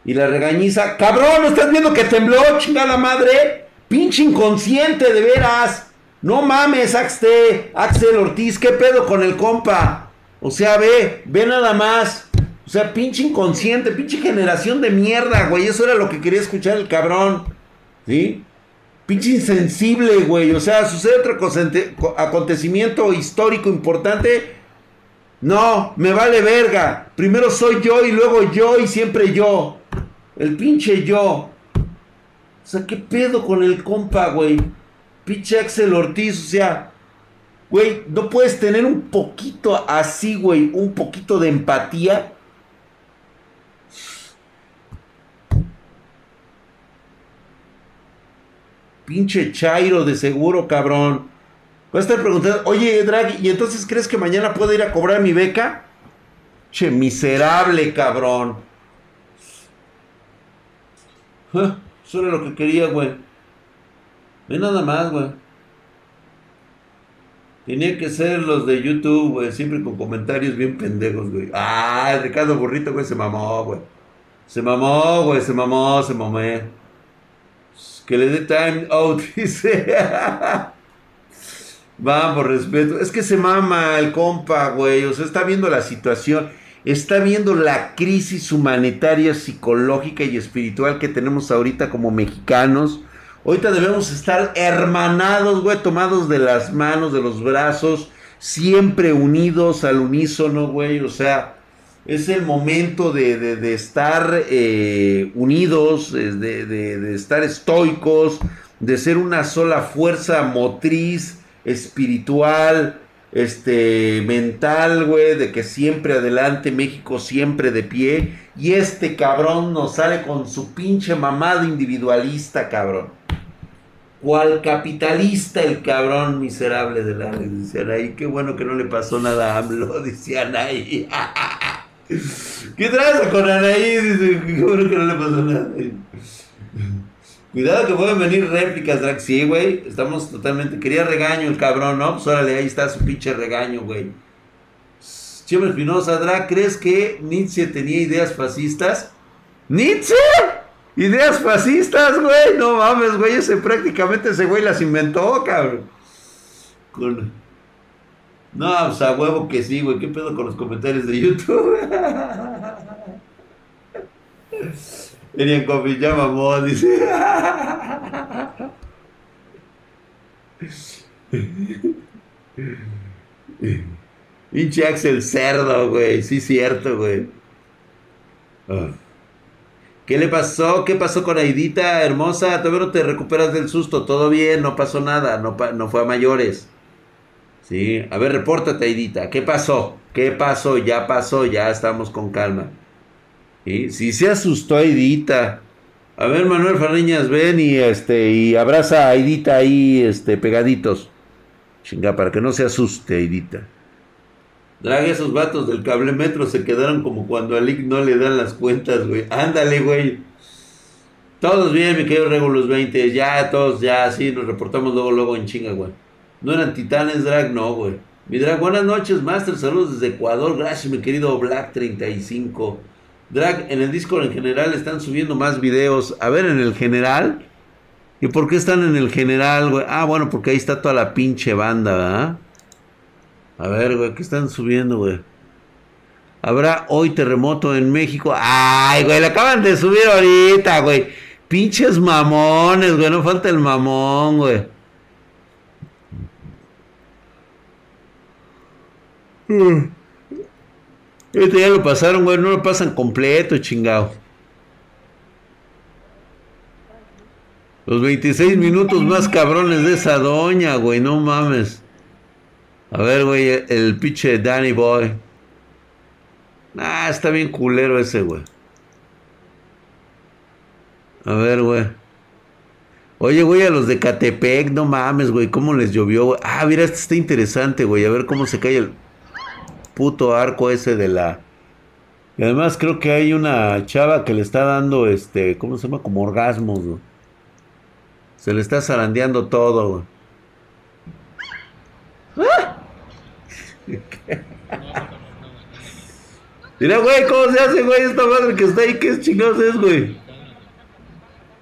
Y la regañiza, cabrón, ¿no estás viendo que tembló, chingada madre? Pinche inconsciente, de veras. No mames, Axte, Axel Ortiz, ¿qué pedo con el compa? O sea, ve, ve nada más. O sea, pinche inconsciente, pinche generación de mierda, güey. Eso era lo que quería escuchar el cabrón. ¿Sí? Pinche insensible, güey. O sea, sucede otro acontecimiento histórico importante. No, me vale verga. Primero soy yo y luego yo y siempre yo. El pinche yo. O sea, ¿qué pedo con el compa, güey? Pinche Axel Ortiz, o sea. Güey, ¿no puedes tener un poquito así, güey? Un poquito de empatía. Pinche Chairo de seguro, cabrón. Va a estar preguntando, oye, Drag, ¿y entonces crees que mañana puedo ir a cobrar mi beca? Che, miserable, cabrón. Eso era lo que quería, güey. Ve nada más, güey. Tenía que ser los de YouTube, güey, siempre con comentarios bien pendejos, güey. Ah, el Ricardo Burrito, güey, se mamó, güey. Se mamó, güey, se mamó, se mamé. Que le dé time out, *laughs* dice. Vamos, respeto. Es que se mama el compa, güey. O sea, está viendo la situación. Está viendo la crisis humanitaria, psicológica y espiritual que tenemos ahorita como mexicanos. Ahorita debemos estar hermanados, güey, tomados de las manos, de los brazos, siempre unidos al unísono, güey. O sea, es el momento de, de- estar eh, unidos, eh, de, de- estar estoicos, de ser una sola fuerza motriz, espiritual, este, mental, güey, de que siempre adelante, México siempre de pie. Y este cabrón nos sale con su pinche mamada individualista, cabrón. Cual capitalista el cabrón miserable de la decían ahí. Qué bueno que no le pasó nada a AMLO, *laughs* decían ahí. *laughs* ¿Qué traes con Anaí? Dice, qué bueno que no le pasó nada. Cuidado que pueden venir réplicas, Drag. Sí, güey. Estamos totalmente. Quería regaño el cabrón, ¿no? Pues órale, ahí está su pinche regaño, güey. Chema Espinosa, Drag, ¿crees que Nietzsche tenía ideas fascistas? ¿Nietzsche? ¿Ideas fascistas, güey? No mames, güey. Ese prácticamente ese güey las inventó, cabrón. Con... No, pues a huevo que sí, güey. ¿Qué pedo con los comentarios de YouTube? Venían con mod, dice. *laughs* Pinche Axel cerdo, güey. Sí, cierto, güey. Ah. ¿Qué le pasó? ¿Qué pasó con Aidita, hermosa? Todavía no te recuperas del susto. Todo bien, no pasó nada. No, no fue a mayores. Sí, a ver, repórtate, Aidita. ¿Qué pasó? ¿Qué pasó? Ya pasó, ya estamos con calma. Sí, sí se asustó Aidita. A ver, Manuel Farriñas, ven y este y abraza a Aidita ahí, este, pegaditos. Chinga, para que no se asuste, Aidita. Drag, esos vatos del cable metro se quedaron como cuando a Lick no le dan las cuentas, güey. Ándale, güey. Todos bien, mi querido Rego los 20. Ya, todos, ya, sí, nos reportamos luego, luego en chinga, güey. No eran titanes, Drag, no, güey. Mi Drag, buenas noches, Master. Saludos desde Ecuador. Gracias, mi querido Black35. Drag, en el Discord en general están subiendo más videos. A ver, en el general. ¿Y por qué están en el general, güey? Ah, bueno, porque ahí está toda la pinche banda, ¿verdad? A ver, güey, ¿qué están subiendo, güey? Habrá hoy terremoto en México. Ay, güey, lo acaban de subir ahorita, güey. Pinches mamones, güey. No falta el mamón, güey. Este ya lo pasaron, güey. No lo pasan completo, chingado. Los 26 minutos más cabrones de esa doña, güey. No mames. A ver, güey, el pinche Danny Boy. Ah, está bien culero ese, güey. A ver, güey. Oye, güey, a los de Catepec, no mames, güey, ¿cómo les llovió, güey? Ah, mira, este está interesante, güey. A ver cómo se cae el puto arco ese de la... Y además creo que hay una chava que le está dando, este, ¿cómo se llama? Como orgasmos, güey. Se le está zarandeando todo, güey. *laughs* Mira, güey, ¿cómo se hace, güey? Esta madre que está ahí, ¿qué chingados es, güey?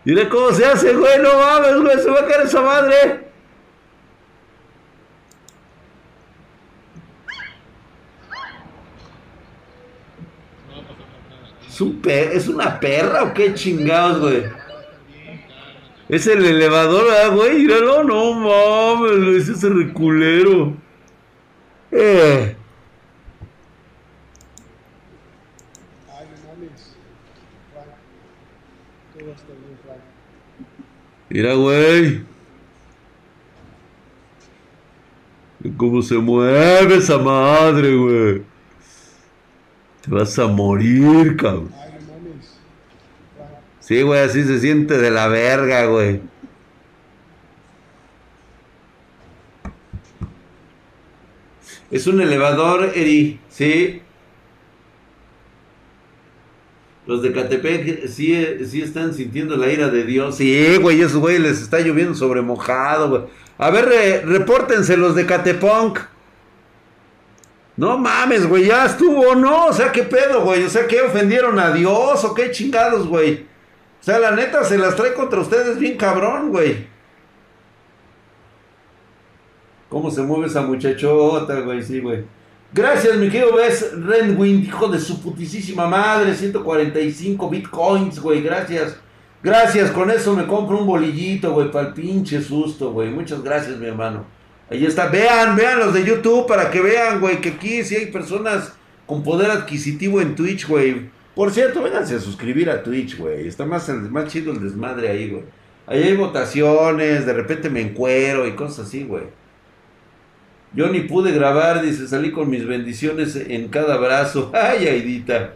Mira cómo se hace, güey, no mames, güey, se va a caer esa madre. ¿Es, un per ¿Es una perra o qué chingados, güey? Es el elevador, ¿verdad, güey? Míralo, no mames, ese es el reculero. Eh. Ay. Mira, güey. ¿Cómo se mueve esa madre, güey? Te vas a morir, cabrón. Sí, güey, así se siente de la verga, güey. Es un elevador, Eri, sí. Los de Catepec sí, sí están sintiendo la ira de Dios. Sí, güey, esos güey les está lloviendo sobre mojado, güey. A ver, re- repórtense los de Catepunk. No mames, güey, ya estuvo, ¿no? O sea, ¿qué pedo, güey? O sea, ¿qué ofendieron a Dios o qué chingados, güey? O sea, la neta se las trae contra ustedes bien cabrón, güey. ¿Cómo se mueve esa muchachota, güey? Sí, güey. Gracias, mi querido Bess Renwind, hijo de su putisísima madre. 145 bitcoins, güey. Gracias. Gracias, con eso me compro un bolillito, güey, para el pinche susto, güey. Muchas gracias, mi hermano. Ahí está. Vean, vean los de YouTube para que vean, güey, que aquí sí hay personas con poder adquisitivo en Twitch, güey. Por cierto, vénganse a suscribir a Twitch, güey. Está más, más chido el desmadre ahí, güey. Ahí hay votaciones, de repente me encuero y cosas así, güey. Yo ni pude grabar, dice, salí con mis bendiciones en cada brazo. *laughs* Ay, Aidita.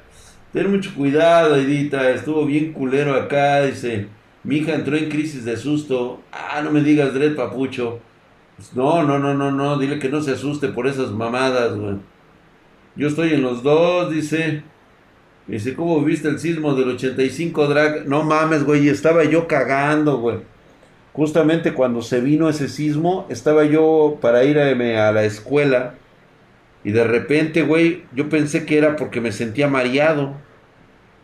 Ten mucho cuidado, Aidita. Estuvo bien culero acá, dice. Mi hija entró en crisis de susto. Ah, no me digas, Dred Papucho. Pues no, no, no, no, no. Dile que no se asuste por esas mamadas, güey. Yo estoy en los dos, dice. Dice, ¿cómo viste el sismo del 85 drag? No mames, güey, estaba yo cagando, güey. Justamente cuando se vino ese sismo, estaba yo para irme a la escuela y de repente, güey, yo pensé que era porque me sentía mareado.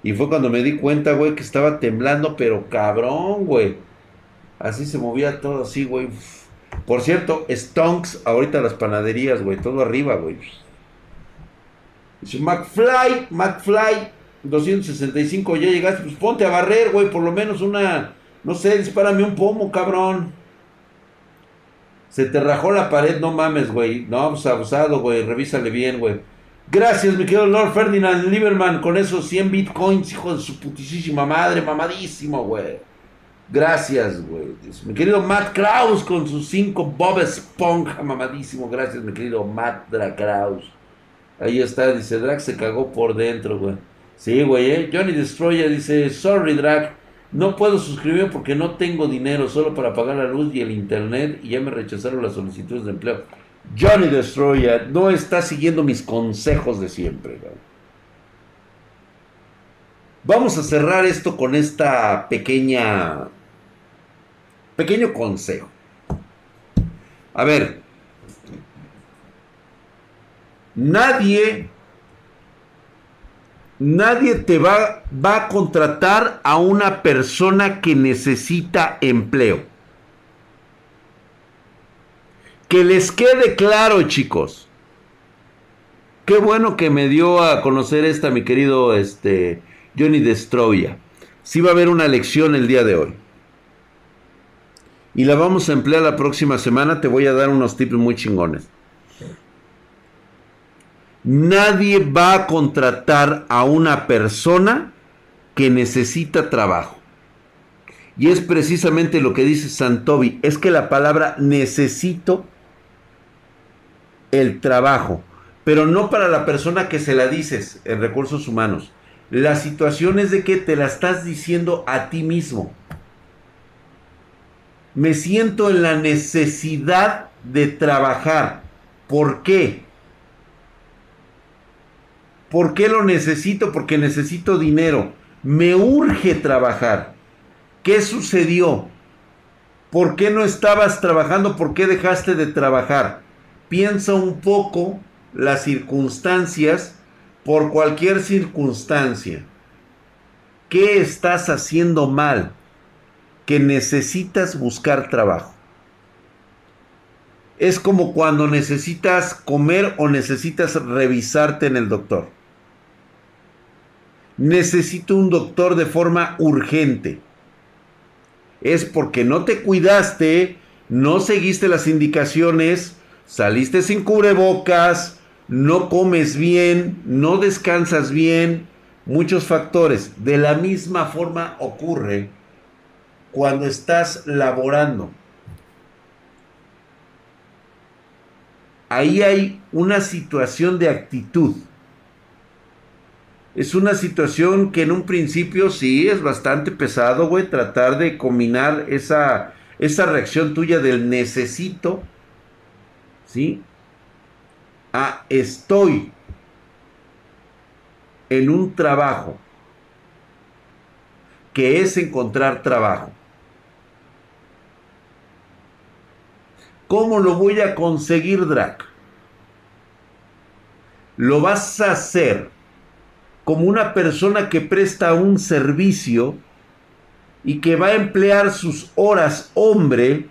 Y fue cuando me di cuenta, güey, que estaba temblando, pero cabrón, güey. Así se movía todo así, güey. Por cierto, Stonks, ahorita las panaderías, güey, todo arriba, güey. Dice, McFly, McFly, 265, ya llegaste, pues ponte a barrer, güey, por lo menos una, no sé, dispárame un pomo, cabrón. Se te rajó la pared, no mames, güey. No, pues abusado, güey, revísale bien, güey. Gracias, mi querido Lord Ferdinand Lieberman, con esos 100 bitcoins, hijo de su putísima madre, mamadísimo, güey. Gracias, güey. Mi querido Matt Kraus con sus 5 Bob Esponja, mamadísimo. Gracias, mi querido Matt Dra Kraus. Ahí está, dice Drag se cagó por dentro, güey. Sí, güey, ¿eh? Johnny Destroyer dice, sorry, Drag, no puedo suscribirme porque no tengo dinero solo para pagar la luz y el internet y ya me rechazaron las solicitudes de empleo. Johnny Destroyer no está siguiendo mis consejos de siempre, güey. Vamos a cerrar esto con esta pequeña... Pequeño consejo. A ver, Nadie, nadie te va, va a contratar a una persona que necesita empleo. Que les quede claro, chicos. Qué bueno que me dio a conocer esta, mi querido este, Johnny Destroya. Sí va a haber una lección el día de hoy. Y la vamos a emplear la próxima semana. Te voy a dar unos tips muy chingones. Nadie va a contratar a una persona que necesita trabajo. Y es precisamente lo que dice Santobi. Es que la palabra necesito el trabajo. Pero no para la persona que se la dices en recursos humanos. La situación es de que te la estás diciendo a ti mismo. Me siento en la necesidad de trabajar. ¿Por qué? ¿Por qué lo necesito? Porque necesito dinero. Me urge trabajar. ¿Qué sucedió? ¿Por qué no estabas trabajando? ¿Por qué dejaste de trabajar? Piensa un poco las circunstancias por cualquier circunstancia. ¿Qué estás haciendo mal? Que necesitas buscar trabajo. Es como cuando necesitas comer o necesitas revisarte en el doctor. Necesito un doctor de forma urgente. Es porque no te cuidaste, no seguiste las indicaciones, saliste sin cubrebocas, no comes bien, no descansas bien, muchos factores. De la misma forma ocurre cuando estás laborando. Ahí hay una situación de actitud. Es una situación que en un principio sí es bastante pesado, güey, tratar de combinar esa, esa reacción tuya del necesito, ¿sí? A estoy en un trabajo, que es encontrar trabajo. ¿Cómo lo voy a conseguir, Drac? Lo vas a hacer como una persona que presta un servicio y que va a emplear sus horas hombre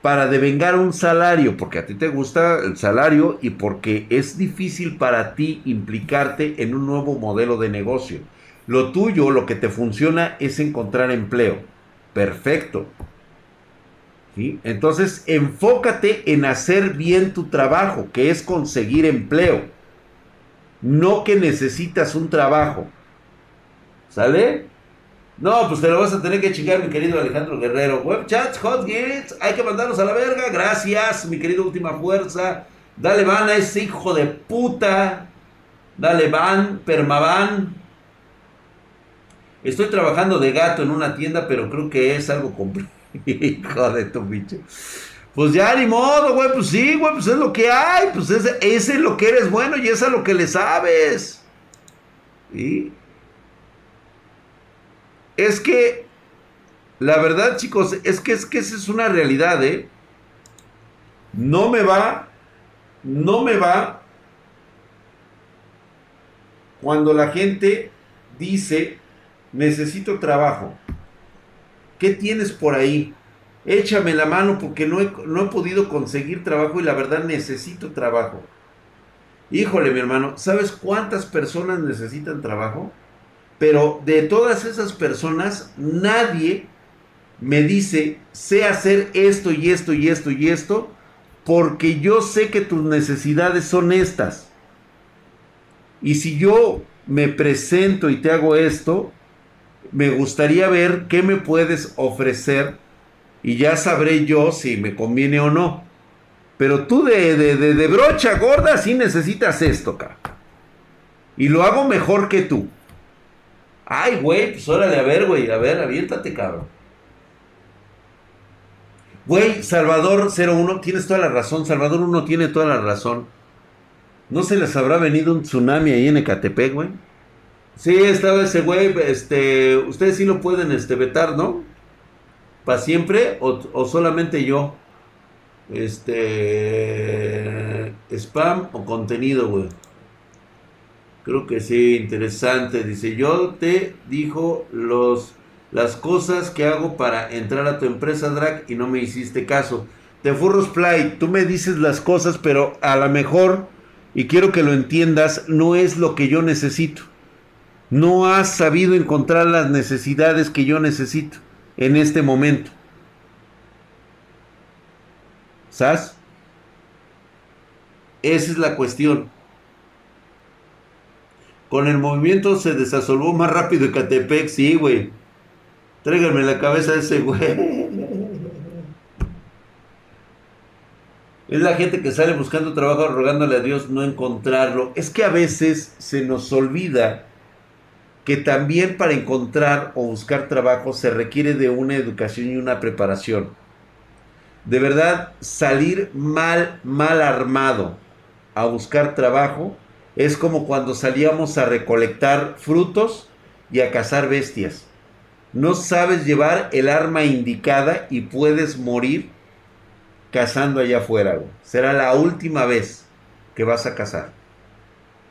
para devengar un salario, porque a ti te gusta el salario y porque es difícil para ti implicarte en un nuevo modelo de negocio. Lo tuyo, lo que te funciona es encontrar empleo. Perfecto. Entonces, enfócate en hacer bien tu trabajo, que es conseguir empleo. No que necesitas un trabajo. ¿Sale? No, pues te lo vas a tener que chingar, mi querido Alejandro Guerrero. Web chats, hot gates, hay que mandarlos a la verga. Gracias, mi querido Última Fuerza. Dale van a ese hijo de puta. Dale van, permavan. Estoy trabajando de gato en una tienda, pero creo que es algo complicado. Hijo de tu bicho. Pues ya ni modo, güey, pues sí, güey, pues es lo que hay, pues ese, ese es lo que eres bueno y es a lo que le sabes. ¿Sí? Es que, la verdad, chicos, es que, es que esa es una realidad, ¿eh? No me va, no me va cuando la gente dice, necesito trabajo. ¿Qué tienes por ahí? Échame la mano porque no he, no he podido conseguir trabajo y la verdad necesito trabajo. Híjole, mi hermano, ¿sabes cuántas personas necesitan trabajo? Pero de todas esas personas, nadie me dice, sé hacer esto y esto y esto y esto, porque yo sé que tus necesidades son estas. Y si yo me presento y te hago esto, me gustaría ver qué me puedes ofrecer y ya sabré yo si me conviene o no. Pero tú de, de, de, brocha gorda sí necesitas esto, cabrón. Y lo hago mejor que tú. Ay, güey, pues órale, a ver, güey, a ver, aviéntate, cabrón. Güey, Salvador 01, tienes toda la razón. Salvador 1 tiene toda la razón. ¿No se les habrá venido un tsunami ahí en Ecatepec, güey? Sí, estaba ese güey, este, ustedes sí lo pueden este, vetar, ¿no? ¿Para siempre o, o solamente yo? Este, spam o contenido, güey. Creo que sí, interesante. Dice, yo te dijo los, las cosas que hago para entrar a tu empresa, Drag, y no me hiciste caso. Te furros Play, tú me dices las cosas, pero a lo mejor y quiero que lo entiendas, no es lo que yo necesito. No has sabido encontrar las necesidades que yo necesito en este momento. ¿Sabes? Esa es la cuestión. Con el movimiento se desasolvó más rápido Catepec, sí, güey. Tráiganme la cabeza de ese güey. Es la gente que sale buscando trabajo rogándole a Dios no encontrarlo. Es que a veces se nos olvida que también para encontrar o buscar trabajo se requiere de una educación y una preparación. De verdad, salir mal, mal armado a buscar trabajo es como cuando salíamos a recolectar frutos y a cazar bestias. No sabes llevar el arma indicada y puedes morir cazando allá afuera. Será la última vez que vas a cazar.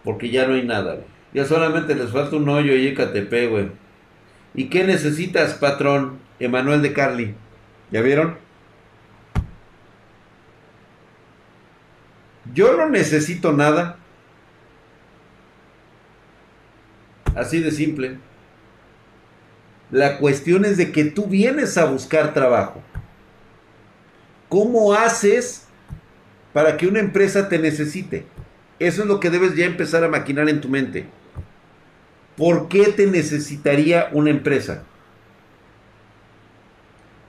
Porque ya no hay nada. Ya solamente les falta un hoyo y KTP, güey. ¿Y qué necesitas, patrón? Emanuel de Carly. ¿Ya vieron? Yo no necesito nada. Así de simple. La cuestión es de que tú vienes a buscar trabajo. ¿Cómo haces para que una empresa te necesite? Eso es lo que debes ya empezar a maquinar en tu mente. ¿Por qué te necesitaría una empresa?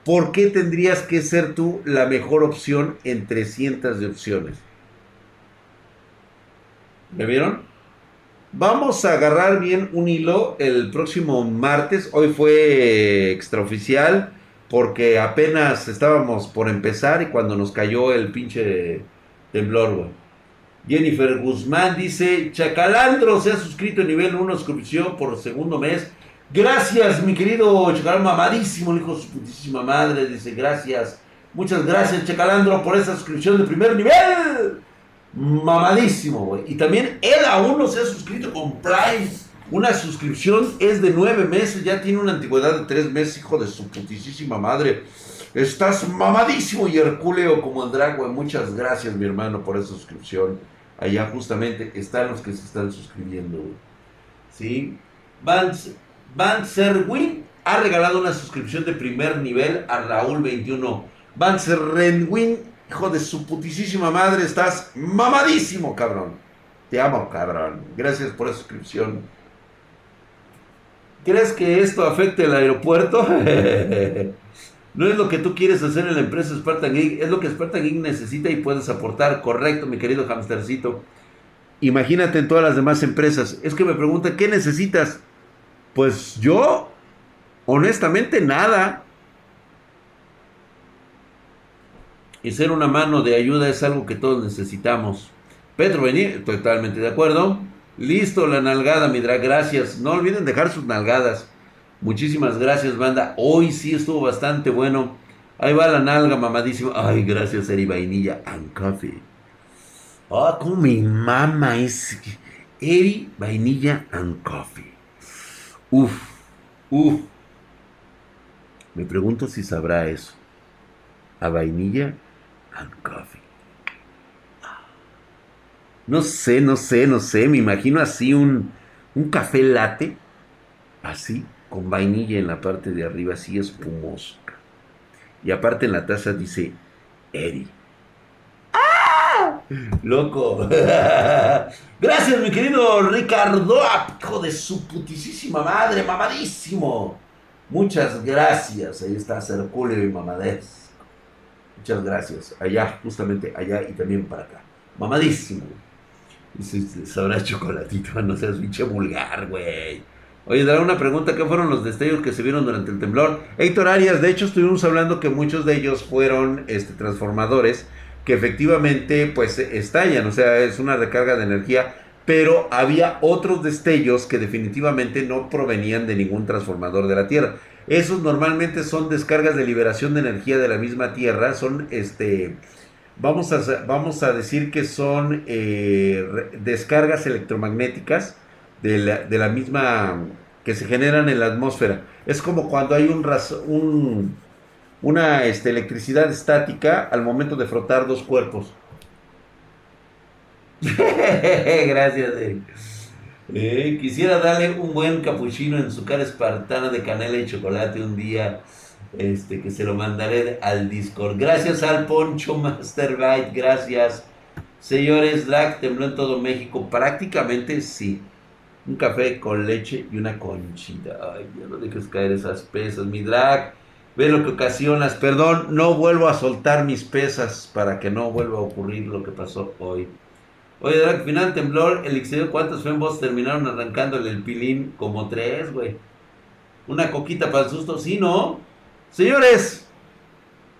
¿Por qué tendrías que ser tú la mejor opción entre cientos de opciones? ¿Me vieron? Vamos a agarrar bien un hilo el próximo martes. Hoy fue extraoficial porque apenas estábamos por empezar y cuando nos cayó el pinche temblor, güey. Jennifer Guzmán dice, Chacalandro se ha suscrito a nivel 1 suscripción por segundo mes. Gracias, mi querido Chacalandro, mamadísimo, hijo de su putísima madre. Dice, gracias. Muchas gracias, Chacalandro, por esa suscripción de primer nivel. Mamadísimo, güey. Y también él aún no se ha suscrito con Prime. Una suscripción es de nueve meses, ya tiene una antigüedad de tres meses, hijo de su putísima madre. Estás mamadísimo y hercúleo como el drag, güey. Muchas gracias, mi hermano, por esa suscripción. Allá justamente están los que se están suscribiendo. ¿Sí? Van, ha regalado una suscripción de primer nivel a Raúl 21. Van Serwin Hijo de su putísima madre, estás mamadísimo, cabrón. Te amo, cabrón. Gracias por la suscripción. ¿Crees que esto afecte el aeropuerto? *laughs* no es lo que tú quieres hacer en la empresa Spartan Geek, es lo que Spartan Geek necesita y puedes aportar. Correcto, mi querido hamstercito. Imagínate en todas las demás empresas. Es que me pregunta, ¿qué necesitas? Pues yo, honestamente, nada. y ser una mano de ayuda es algo que todos necesitamos. Pedro venir, totalmente de acuerdo. Listo, la nalgada, mi drag, gracias. No olviden dejar sus nalgadas. Muchísimas gracias, banda. Hoy sí estuvo bastante bueno. Ahí va la nalga, mamadísimo. Ay, gracias, Eri Vainilla and Coffee. Ah, como mi mama es. Eri Vainilla and Coffee. Uf, uf. Me pregunto si sabrá eso. A vainilla coffee. No sé, no sé, no sé. Me imagino así un, un café latte. Así, con vainilla en la parte de arriba, así espumoso. Y aparte en la taza dice Eri. ¡Ah! Loco. *laughs* Gracias, mi querido Ricardo. Hijo de su putísima madre, mamadísimo. Muchas gracias. Ahí está Cerculio y Mamadez. Muchas gracias. Allá, justamente allá y también para acá. Mamadísimo. Sabrá chocolatito, *laughs* no seas pinche vulgar, güey. Oye, dará una pregunta, ¿qué fueron los destellos que se vieron durante el temblor? Héctor Arias, de hecho estuvimos hablando que muchos de ellos fueron este, transformadores que efectivamente pues estallan, o sea, es una recarga de energía, pero había otros destellos que definitivamente no provenían de ningún transformador de la Tierra. Esos normalmente son descargas de liberación de energía de la misma Tierra, son este... Vamos a, vamos a decir que son eh, descargas electromagnéticas de la, misma que se generan en la atmósfera. Es como cuando hay un, un una este, electricidad estática al momento de frotar dos cuerpos. *laughs* Gracias, Eric. Eh, quisiera darle un buen capuchino en su cara espartana de canela y chocolate un día. Este, que se lo mandaré al Discord. Gracias al Poncho Masterbite, gracias. Señores, Drag tembló en todo México. Prácticamente sí. Un café con leche y una conchita. Ay, ya no dejes caer esas pesas, mi drag. Ve lo que ocasionas. Perdón, no vuelvo a soltar mis pesas para que no vuelva a ocurrir lo que pasó hoy. Oye, Drag, final temblor, el exterior, ¿cuántos fembots terminaron arrancándole el pilín? Como tres, güey. Una coquita para el susto, sí, ¿no? Señores,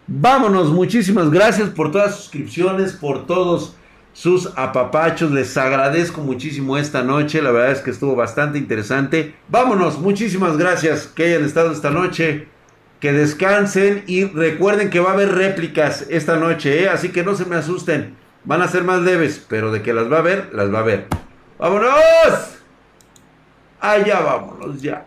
vámonos. Muchísimas gracias por todas sus suscripciones, por todos sus apapachos. Les agradezco muchísimo esta noche. La verdad es que estuvo bastante interesante. Vámonos. Muchísimas gracias que hayan estado esta noche. Que descansen y recuerden que va a haber réplicas esta noche, ¿eh? así que no se me asusten. Van a ser más leves, pero de que las va a ver, las va a ver. ¡Vámonos! Allá vámonos ya.